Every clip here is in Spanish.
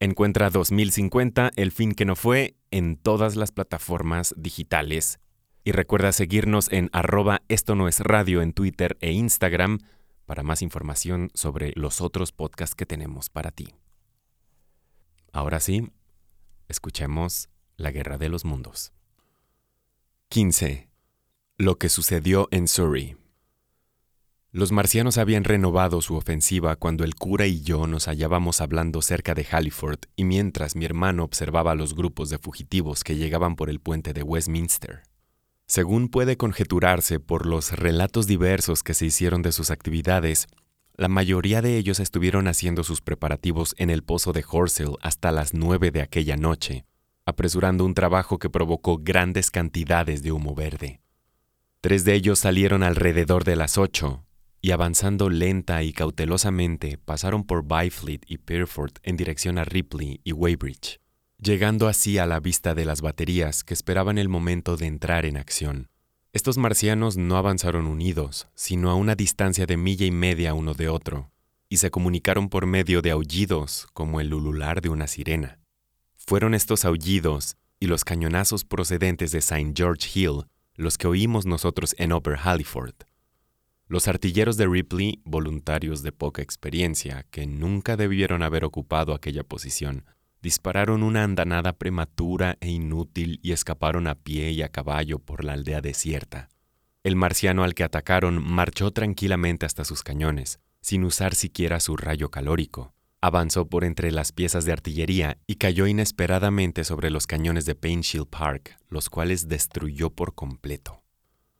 Encuentra 2050, el fin que no fue, en todas las plataformas digitales. Y recuerda seguirnos en arroba esto no es radio en Twitter e Instagram para más información sobre los otros podcasts que tenemos para ti. Ahora sí, escuchemos La Guerra de los Mundos. 15. Lo que sucedió en Surrey. Los marcianos habían renovado su ofensiva cuando el cura y yo nos hallábamos hablando cerca de Halliford y mientras mi hermano observaba los grupos de fugitivos que llegaban por el puente de Westminster. Según puede conjeturarse por los relatos diversos que se hicieron de sus actividades, la mayoría de ellos estuvieron haciendo sus preparativos en el pozo de Horsell hasta las nueve de aquella noche, apresurando un trabajo que provocó grandes cantidades de humo verde. Tres de ellos salieron alrededor de las ocho, y avanzando lenta y cautelosamente pasaron por Byfleet y Pierford en dirección a Ripley y Weybridge, llegando así a la vista de las baterías que esperaban el momento de entrar en acción. Estos marcianos no avanzaron unidos, sino a una distancia de milla y media uno de otro, y se comunicaron por medio de aullidos como el ulular de una sirena. Fueron estos aullidos y los cañonazos procedentes de St. George Hill los que oímos nosotros en Upper Halliford. Los artilleros de Ripley, voluntarios de poca experiencia, que nunca debieron haber ocupado aquella posición, dispararon una andanada prematura e inútil y escaparon a pie y a caballo por la aldea desierta. El marciano al que atacaron marchó tranquilamente hasta sus cañones, sin usar siquiera su rayo calórico. Avanzó por entre las piezas de artillería y cayó inesperadamente sobre los cañones de Painshield Park, los cuales destruyó por completo.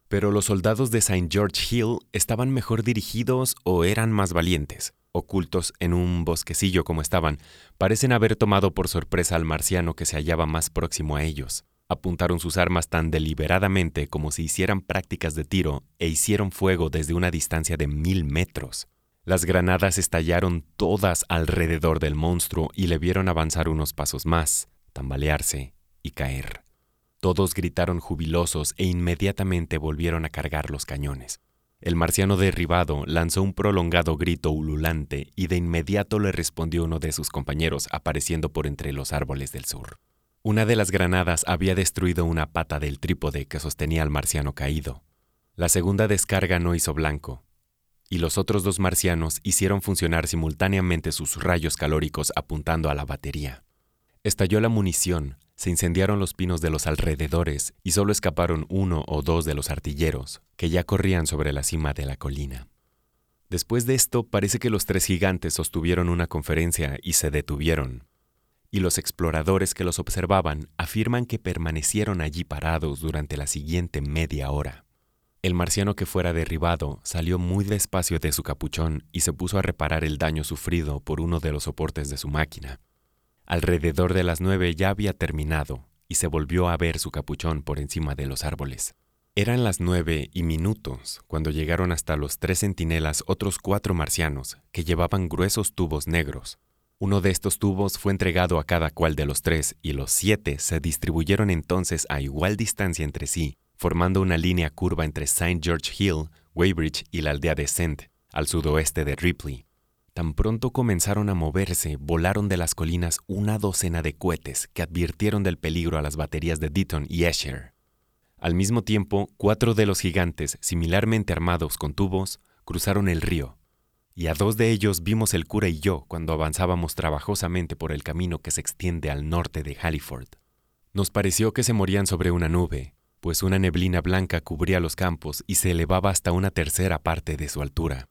Pero los soldados de St. George Hill estaban mejor dirigidos o eran más valientes. Ocultos en un bosquecillo como estaban, parecen haber tomado por sorpresa al marciano que se hallaba más próximo a ellos. Apuntaron sus armas tan deliberadamente como si hicieran prácticas de tiro e hicieron fuego desde una distancia de mil metros. Las granadas estallaron todas alrededor del monstruo y le vieron avanzar unos pasos más, tambalearse y caer. Todos gritaron jubilosos e inmediatamente volvieron a cargar los cañones. El marciano derribado lanzó un prolongado grito ululante y de inmediato le respondió uno de sus compañeros apareciendo por entre los árboles del sur. Una de las granadas había destruido una pata del trípode que sostenía al marciano caído. La segunda descarga no hizo blanco, y los otros dos marcianos hicieron funcionar simultáneamente sus rayos calóricos apuntando a la batería. Estalló la munición, se incendiaron los pinos de los alrededores y solo escaparon uno o dos de los artilleros, que ya corrían sobre la cima de la colina. Después de esto, parece que los tres gigantes sostuvieron una conferencia y se detuvieron. Y los exploradores que los observaban afirman que permanecieron allí parados durante la siguiente media hora. El marciano que fuera derribado salió muy despacio de su capuchón y se puso a reparar el daño sufrido por uno de los soportes de su máquina. Alrededor de las nueve ya había terminado y se volvió a ver su capuchón por encima de los árboles. Eran las nueve y minutos cuando llegaron hasta los tres centinelas otros cuatro marcianos que llevaban gruesos tubos negros. Uno de estos tubos fue entregado a cada cual de los tres y los siete se distribuyeron entonces a igual distancia entre sí, formando una línea curva entre St. George Hill, Weybridge y la aldea de Sent, al sudoeste de Ripley. Tan pronto comenzaron a moverse, volaron de las colinas una docena de cohetes que advirtieron del peligro a las baterías de Deaton y Escher. Al mismo tiempo, cuatro de los gigantes, similarmente armados con tubos, cruzaron el río, y a dos de ellos vimos el cura y yo cuando avanzábamos trabajosamente por el camino que se extiende al norte de Halliford. Nos pareció que se morían sobre una nube, pues una neblina blanca cubría los campos y se elevaba hasta una tercera parte de su altura.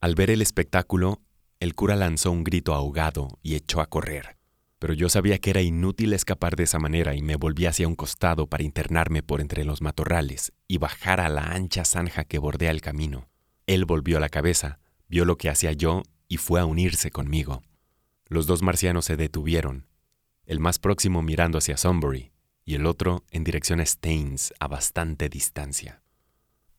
Al ver el espectáculo, el cura lanzó un grito ahogado y echó a correr, pero yo sabía que era inútil escapar de esa manera y me volví hacia un costado para internarme por entre los matorrales y bajar a la ancha zanja que bordea el camino. Él volvió la cabeza, vio lo que hacía yo y fue a unirse conmigo. Los dos marcianos se detuvieron, el más próximo mirando hacia Sunbury y el otro en dirección a Staines a bastante distancia.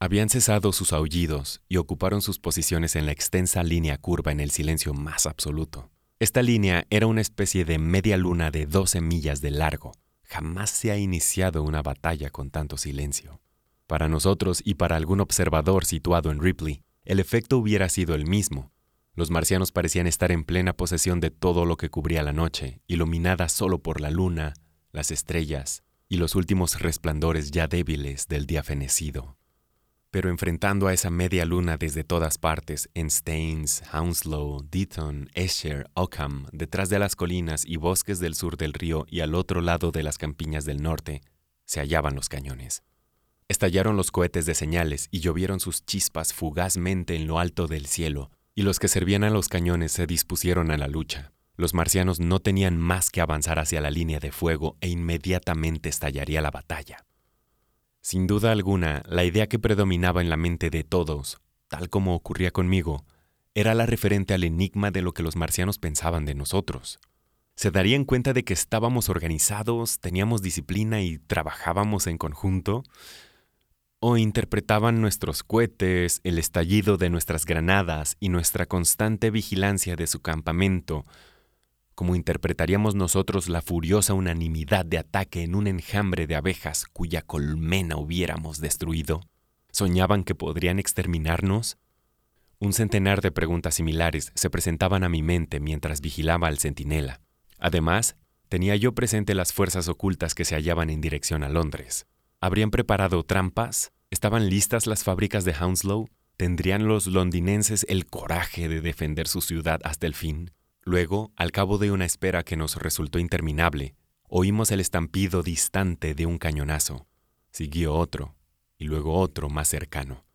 Habían cesado sus aullidos y ocuparon sus posiciones en la extensa línea curva en el silencio más absoluto. Esta línea era una especie de media luna de 12 millas de largo. Jamás se ha iniciado una batalla con tanto silencio. Para nosotros y para algún observador situado en Ripley, el efecto hubiera sido el mismo. Los marcianos parecían estar en plena posesión de todo lo que cubría la noche, iluminada solo por la luna, las estrellas y los últimos resplandores ya débiles del día fenecido pero enfrentando a esa media luna desde todas partes, en Staines, Hounslow, Deaton, Esher, Ockham, detrás de las colinas y bosques del sur del río y al otro lado de las campiñas del norte, se hallaban los cañones. Estallaron los cohetes de señales y llovieron sus chispas fugazmente en lo alto del cielo, y los que servían a los cañones se dispusieron a la lucha. Los marcianos no tenían más que avanzar hacia la línea de fuego e inmediatamente estallaría la batalla. Sin duda alguna, la idea que predominaba en la mente de todos, tal como ocurría conmigo, era la referente al enigma de lo que los marcianos pensaban de nosotros. ¿Se darían cuenta de que estábamos organizados, teníamos disciplina y trabajábamos en conjunto? ¿O interpretaban nuestros cohetes, el estallido de nuestras granadas y nuestra constante vigilancia de su campamento como interpretaríamos nosotros la furiosa unanimidad de ataque en un enjambre de abejas cuya colmena hubiéramos destruido? ¿Soñaban que podrían exterminarnos? Un centenar de preguntas similares se presentaban a mi mente mientras vigilaba al centinela. Además, tenía yo presente las fuerzas ocultas que se hallaban en dirección a Londres. ¿Habrían preparado trampas? ¿Estaban listas las fábricas de Hounslow? ¿Tendrían los londinenses el coraje de defender su ciudad hasta el fin? Luego, al cabo de una espera que nos resultó interminable, oímos el estampido distante de un cañonazo. Siguió otro, y luego otro más cercano.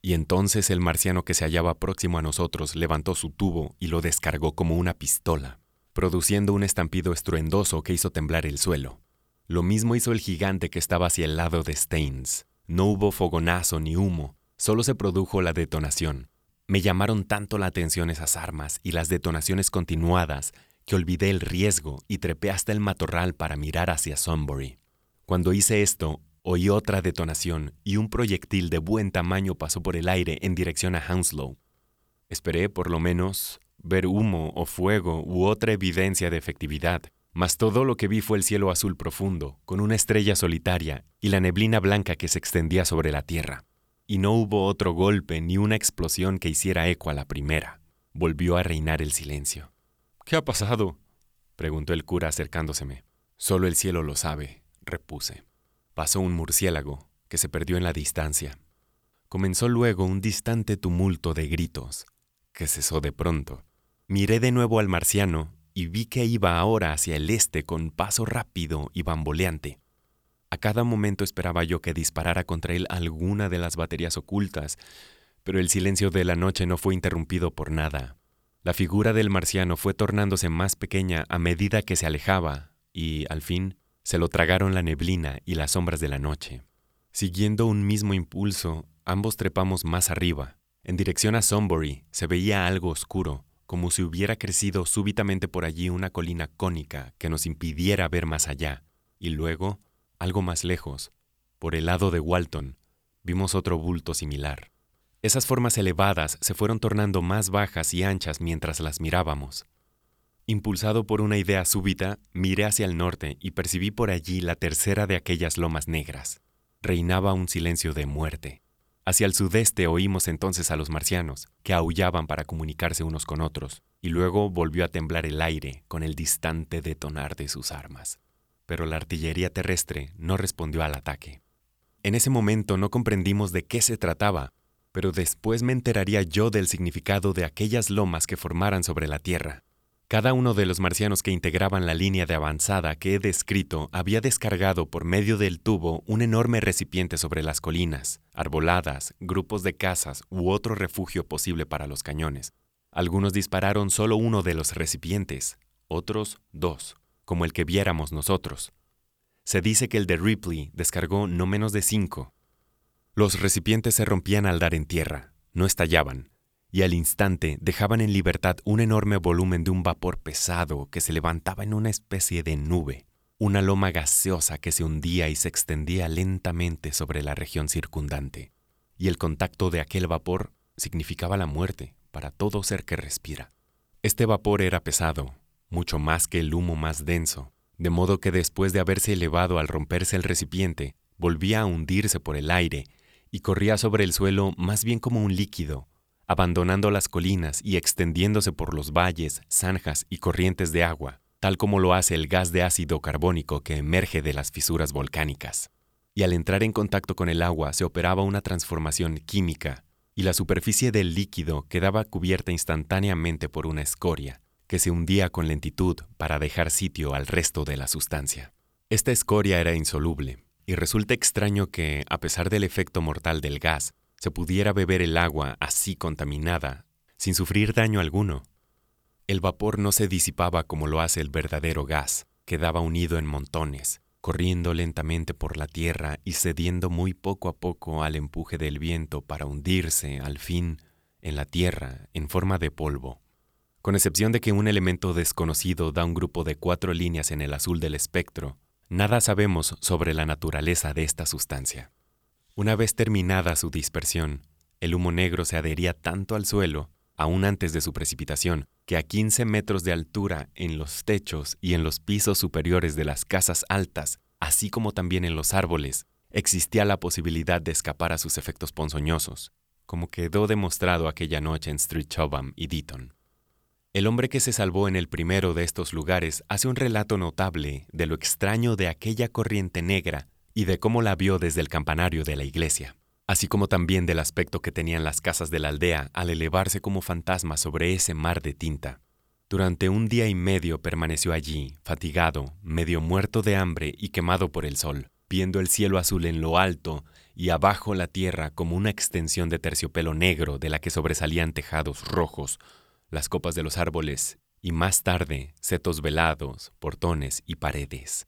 Y entonces el marciano que se hallaba próximo a nosotros levantó su tubo y lo descargó como una pistola, produciendo un estampido estruendoso que hizo temblar el suelo. Lo mismo hizo el gigante que estaba hacia el lado de Staines. No hubo fogonazo ni humo, solo se produjo la detonación, me llamaron tanto la atención esas armas y las detonaciones continuadas que olvidé el riesgo y trepé hasta el matorral para mirar hacia Sunbury. Cuando hice esto, oí otra detonación y un proyectil de buen tamaño pasó por el aire en dirección a Hounslow. Esperé, por lo menos, ver humo o fuego u otra evidencia de efectividad, mas todo lo que vi fue el cielo azul profundo, con una estrella solitaria y la neblina blanca que se extendía sobre la tierra y no hubo otro golpe ni una explosión que hiciera eco a la primera. Volvió a reinar el silencio. ¿Qué ha pasado? preguntó el cura acercándoseme. Solo el cielo lo sabe, repuse. Pasó un murciélago, que se perdió en la distancia. Comenzó luego un distante tumulto de gritos, que cesó de pronto. Miré de nuevo al marciano y vi que iba ahora hacia el este con paso rápido y bamboleante. A cada momento esperaba yo que disparara contra él alguna de las baterías ocultas, pero el silencio de la noche no fue interrumpido por nada. La figura del marciano fue tornándose más pequeña a medida que se alejaba, y, al fin, se lo tragaron la neblina y las sombras de la noche. Siguiendo un mismo impulso, ambos trepamos más arriba. En dirección a Sunbury se veía algo oscuro, como si hubiera crecido súbitamente por allí una colina cónica que nos impidiera ver más allá, y luego algo más lejos, por el lado de Walton, vimos otro bulto similar. Esas formas elevadas se fueron tornando más bajas y anchas mientras las mirábamos. Impulsado por una idea súbita, miré hacia el norte y percibí por allí la tercera de aquellas lomas negras. Reinaba un silencio de muerte. Hacia el sudeste oímos entonces a los marcianos, que aullaban para comunicarse unos con otros, y luego volvió a temblar el aire con el distante detonar de sus armas pero la artillería terrestre no respondió al ataque. En ese momento no comprendimos de qué se trataba, pero después me enteraría yo del significado de aquellas lomas que formaran sobre la Tierra. Cada uno de los marcianos que integraban la línea de avanzada que he descrito había descargado por medio del tubo un enorme recipiente sobre las colinas, arboladas, grupos de casas u otro refugio posible para los cañones. Algunos dispararon solo uno de los recipientes, otros dos como el que viéramos nosotros. Se dice que el de Ripley descargó no menos de cinco. Los recipientes se rompían al dar en tierra, no estallaban, y al instante dejaban en libertad un enorme volumen de un vapor pesado que se levantaba en una especie de nube. una loma gaseosa que se hundía y se extendía lentamente sobre la región circundante, y el contacto de aquel vapor significaba la muerte para todo ser que respira. Este vapor era pesado, mucho más que el humo más denso, de modo que después de haberse elevado al romperse el recipiente, volvía a hundirse por el aire y corría sobre el suelo más bien como un líquido, abandonando las colinas y extendiéndose por los valles, zanjas y corrientes de agua, tal como lo hace el gas de ácido carbónico que emerge de las fisuras volcánicas. Y al entrar en contacto con el agua se operaba una transformación química, y la superficie del líquido quedaba cubierta instantáneamente por una escoria, que se hundía con lentitud para dejar sitio al resto de la sustancia. Esta escoria era insoluble, y resulta extraño que, a pesar del efecto mortal del gas, se pudiera beber el agua así contaminada, sin sufrir daño alguno. El vapor no se disipaba como lo hace el verdadero gas, quedaba unido en montones, corriendo lentamente por la tierra y cediendo muy poco a poco al empuje del viento para hundirse, al fin, en la tierra en forma de polvo. Con excepción de que un elemento desconocido da un grupo de cuatro líneas en el azul del espectro, nada sabemos sobre la naturaleza de esta sustancia. Una vez terminada su dispersión, el humo negro se adhería tanto al suelo, aún antes de su precipitación, que a 15 metros de altura en los techos y en los pisos superiores de las casas altas, así como también en los árboles, existía la posibilidad de escapar a sus efectos ponzoñosos, como quedó demostrado aquella noche en Street Chobham y Deaton. El hombre que se salvó en el primero de estos lugares hace un relato notable de lo extraño de aquella corriente negra y de cómo la vio desde el campanario de la iglesia, así como también del aspecto que tenían las casas de la aldea al elevarse como fantasmas sobre ese mar de tinta. Durante un día y medio permaneció allí, fatigado, medio muerto de hambre y quemado por el sol, viendo el cielo azul en lo alto y abajo la tierra como una extensión de terciopelo negro de la que sobresalían tejados rojos, las copas de los árboles y más tarde setos velados, portones y paredes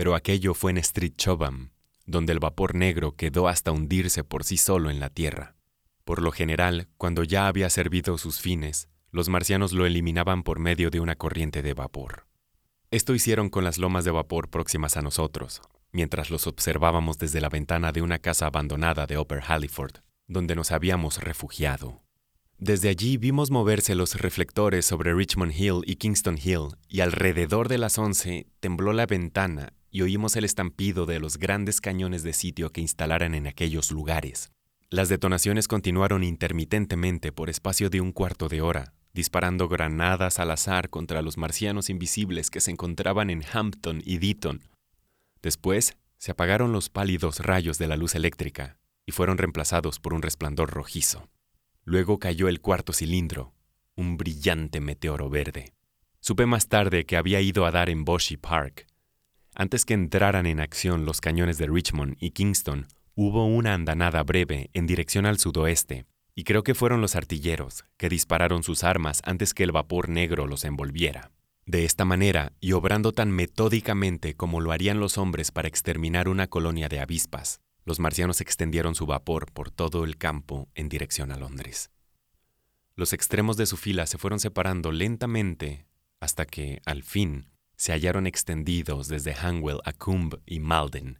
pero aquello fue en Street Chobham, donde el vapor negro quedó hasta hundirse por sí solo en la tierra. Por lo general, cuando ya había servido sus fines, los marcianos lo eliminaban por medio de una corriente de vapor. Esto hicieron con las lomas de vapor próximas a nosotros, mientras los observábamos desde la ventana de una casa abandonada de Upper Halliford, donde nos habíamos refugiado. Desde allí vimos moverse los reflectores sobre Richmond Hill y Kingston Hill, y alrededor de las once tembló la ventana y oímos el estampido de los grandes cañones de sitio que instalaran en aquellos lugares. Las detonaciones continuaron intermitentemente por espacio de un cuarto de hora, disparando granadas al azar contra los marcianos invisibles que se encontraban en Hampton y Deaton. Después se apagaron los pálidos rayos de la luz eléctrica y fueron reemplazados por un resplandor rojizo. Luego cayó el cuarto cilindro, un brillante meteoro verde. Supe más tarde que había ido a dar en Boshy Park, antes que entraran en acción los cañones de Richmond y Kingston, hubo una andanada breve en dirección al sudoeste, y creo que fueron los artilleros que dispararon sus armas antes que el vapor negro los envolviera. De esta manera, y obrando tan metódicamente como lo harían los hombres para exterminar una colonia de avispas, los marcianos extendieron su vapor por todo el campo en dirección a Londres. Los extremos de su fila se fueron separando lentamente hasta que, al fin, se hallaron extendidos desde Hanwell a Coombe y Malden.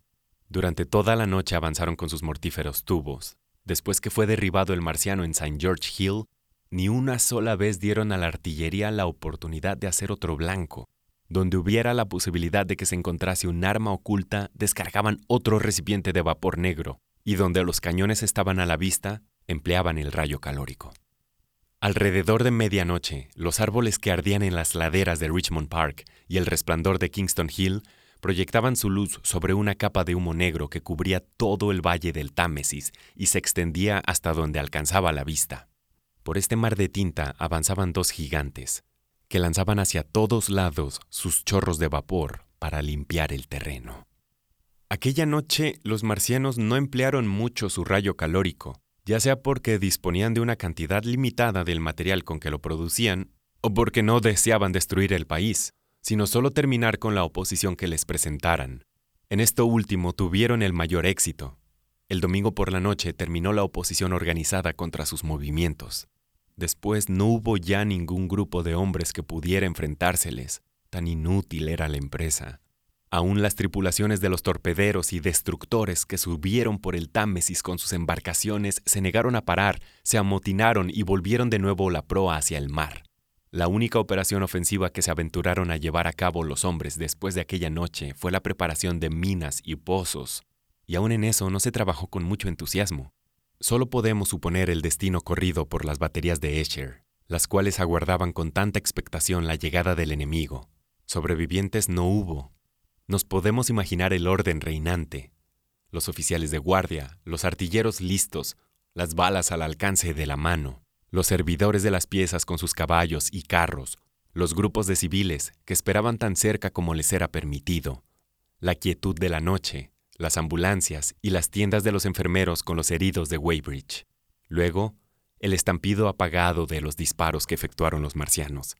Durante toda la noche avanzaron con sus mortíferos tubos. Después que fue derribado el marciano en St. George Hill, ni una sola vez dieron a la artillería la oportunidad de hacer otro blanco. Donde hubiera la posibilidad de que se encontrase un arma oculta, descargaban otro recipiente de vapor negro, y donde los cañones estaban a la vista, empleaban el rayo calórico. Alrededor de medianoche, los árboles que ardían en las laderas de Richmond Park y el resplandor de Kingston Hill proyectaban su luz sobre una capa de humo negro que cubría todo el valle del Támesis y se extendía hasta donde alcanzaba la vista. Por este mar de tinta avanzaban dos gigantes, que lanzaban hacia todos lados sus chorros de vapor para limpiar el terreno. Aquella noche los marcianos no emplearon mucho su rayo calórico, ya sea porque disponían de una cantidad limitada del material con que lo producían, o porque no deseaban destruir el país, sino solo terminar con la oposición que les presentaran. En esto último tuvieron el mayor éxito. El domingo por la noche terminó la oposición organizada contra sus movimientos. Después no hubo ya ningún grupo de hombres que pudiera enfrentárseles, tan inútil era la empresa. Aún las tripulaciones de los torpederos y destructores que subieron por el Támesis con sus embarcaciones se negaron a parar, se amotinaron y volvieron de nuevo la proa hacia el mar. La única operación ofensiva que se aventuraron a llevar a cabo los hombres después de aquella noche fue la preparación de minas y pozos, y aún en eso no se trabajó con mucho entusiasmo. Solo podemos suponer el destino corrido por las baterías de Escher, las cuales aguardaban con tanta expectación la llegada del enemigo. Sobrevivientes no hubo, nos podemos imaginar el orden reinante, los oficiales de guardia, los artilleros listos, las balas al alcance de la mano, los servidores de las piezas con sus caballos y carros, los grupos de civiles que esperaban tan cerca como les era permitido, la quietud de la noche, las ambulancias y las tiendas de los enfermeros con los heridos de Weybridge. Luego, el estampido apagado de los disparos que efectuaron los marcianos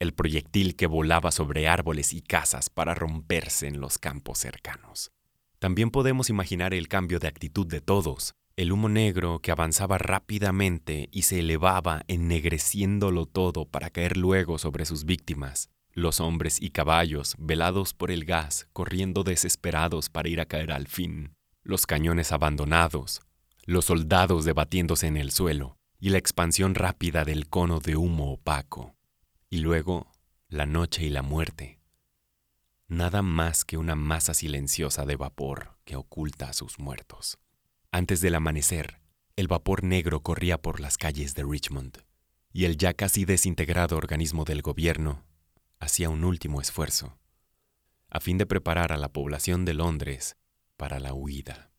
el proyectil que volaba sobre árboles y casas para romperse en los campos cercanos. También podemos imaginar el cambio de actitud de todos, el humo negro que avanzaba rápidamente y se elevaba ennegreciéndolo todo para caer luego sobre sus víctimas, los hombres y caballos, velados por el gas, corriendo desesperados para ir a caer al fin, los cañones abandonados, los soldados debatiéndose en el suelo, y la expansión rápida del cono de humo opaco y luego la noche y la muerte. Nada más que una masa silenciosa de vapor que oculta a sus muertos. Antes del amanecer, el vapor negro corría por las calles de Richmond, y el ya casi desintegrado organismo del gobierno hacía un último esfuerzo, a fin de preparar a la población de Londres para la huida.